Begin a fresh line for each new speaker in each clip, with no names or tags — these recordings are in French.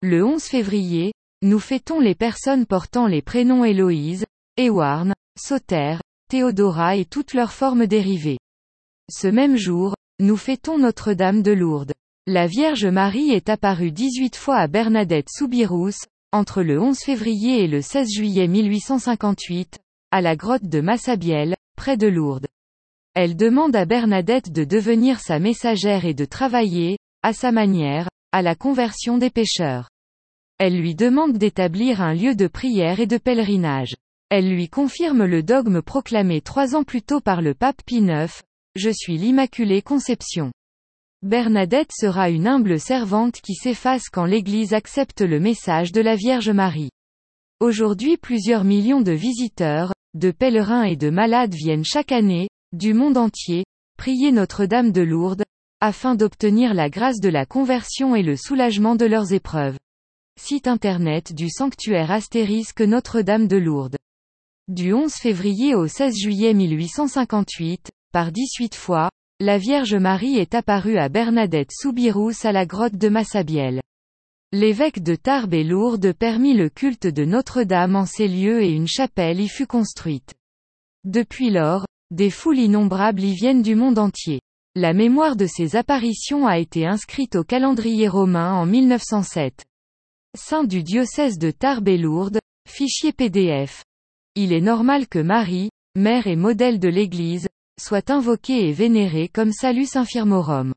Le 11 février, nous fêtons les personnes portant les prénoms Héloïse, Ewarn, Sauter, Théodora et toutes leurs formes dérivées. Ce même jour, nous fêtons Notre-Dame de Lourdes. La Vierge Marie est apparue 18 fois à Bernadette Soubirous, entre le 11 février et le 16 juillet 1858, à la grotte de Massabielle, près de Lourdes. Elle demande à Bernadette de devenir sa messagère et de travailler, à sa manière, à la conversion des pécheurs. Elle lui demande d'établir un lieu de prière et de pèlerinage. Elle lui confirme le dogme proclamé trois ans plus tôt par le pape Pie IX, Je suis l'Immaculée Conception. Bernadette sera une humble servante qui s'efface quand l'Église accepte le message de la Vierge Marie. Aujourd'hui plusieurs millions de visiteurs, de pèlerins et de malades viennent chaque année, du monde entier, prier Notre-Dame de Lourdes, afin d'obtenir la grâce de la conversion et le soulagement de leurs épreuves. Site internet du sanctuaire astérisque Notre-Dame de Lourdes. Du 11 février au 16 juillet 1858, par 18 fois, la Vierge Marie est apparue à Bernadette Soubirous à la grotte de Massabielle. L'évêque de Tarbes et Lourdes permit le culte de Notre-Dame en ces lieux et une chapelle y fut construite. Depuis lors, des foules innombrables y viennent du monde entier. La mémoire de ces apparitions a été inscrite au calendrier romain en 1907. Saint du diocèse de Tarbes et Lourdes, fichier PDF. Il est normal que Marie, mère et modèle de l'Église, soit invoquée et vénérée comme Salus Infirmorum.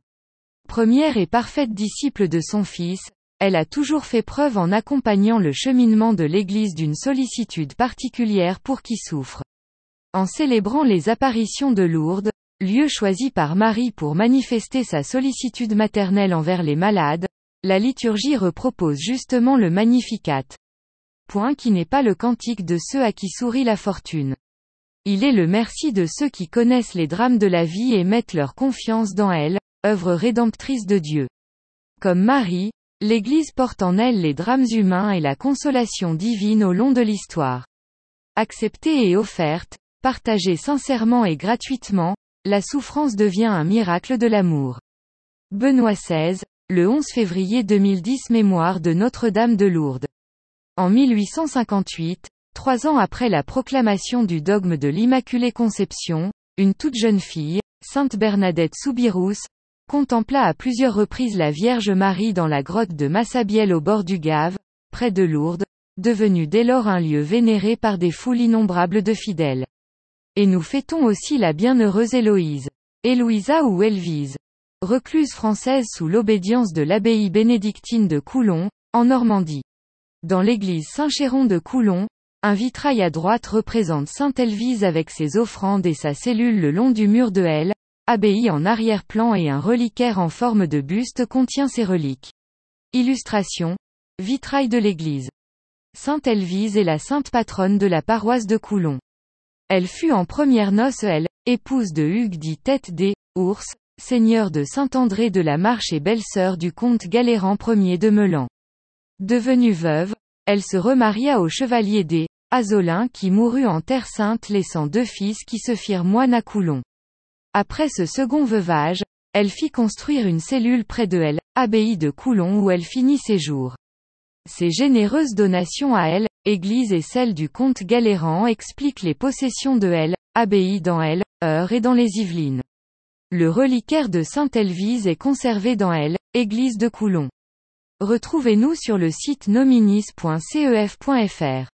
Première et parfaite disciple de son Fils, elle a toujours fait preuve en accompagnant le cheminement de l'Église d'une sollicitude particulière pour qui souffre. En célébrant les apparitions de Lourdes, lieu choisi par Marie pour manifester sa sollicitude maternelle envers les malades, la liturgie repropose justement le Magnificat. Point qui n'est pas le cantique de ceux à qui sourit la fortune. Il est le merci de ceux qui connaissent les drames de la vie et mettent leur confiance dans elle, œuvre rédemptrice de Dieu. Comme Marie, l'Église porte en elle les drames humains et la consolation divine au long de l'histoire. Acceptée et offerte, partagée sincèrement et gratuitement, la souffrance devient un miracle de l'amour. Benoît XVI, le 11 février 2010 Mémoire de Notre-Dame de Lourdes. En 1858, trois ans après la proclamation du dogme de l'Immaculée Conception, une toute jeune fille, Sainte Bernadette Soubirous, contempla à plusieurs reprises la Vierge Marie dans la grotte de Massabielle au bord du Gave, près de Lourdes, devenue dès lors un lieu vénéré par des foules innombrables de fidèles. Et nous fêtons aussi la bienheureuse Héloïse. Héloïsa ou Elvise recluse française sous l'obédience de l'abbaye bénédictine de Coulon, en Normandie. Dans l'église Saint-Chéron de Coulon, un vitrail à droite représente Sainte Elvise avec ses offrandes et sa cellule le long du mur de L, abbaye en arrière-plan et un reliquaire en forme de buste contient ses reliques. Illustration. Vitrail de l'église. Sainte Elvise est la sainte patronne de la paroisse de Coulon. Elle fut en première noce elle, épouse de Hugues dit Tête des, Ours, seigneur de Saint-André de la Marche et belle-sœur du comte Galéran Ier de Melan. Devenue veuve, elle se remaria au chevalier des Azolin qui mourut en Terre Sainte laissant deux fils qui se firent moines à Coulon. Après ce second veuvage, elle fit construire une cellule près de elle, abbaye de Coulon où elle finit ses jours. Ses généreuses donations à elle, église et celle du comte Galéran expliquent les possessions de elle, abbaye dans elle, Heure et dans les Yvelines. Le reliquaire de Sainte-Elvise est conservé dans elle, église de Coulon. Retrouvez-nous sur le site nominis.cef.fr.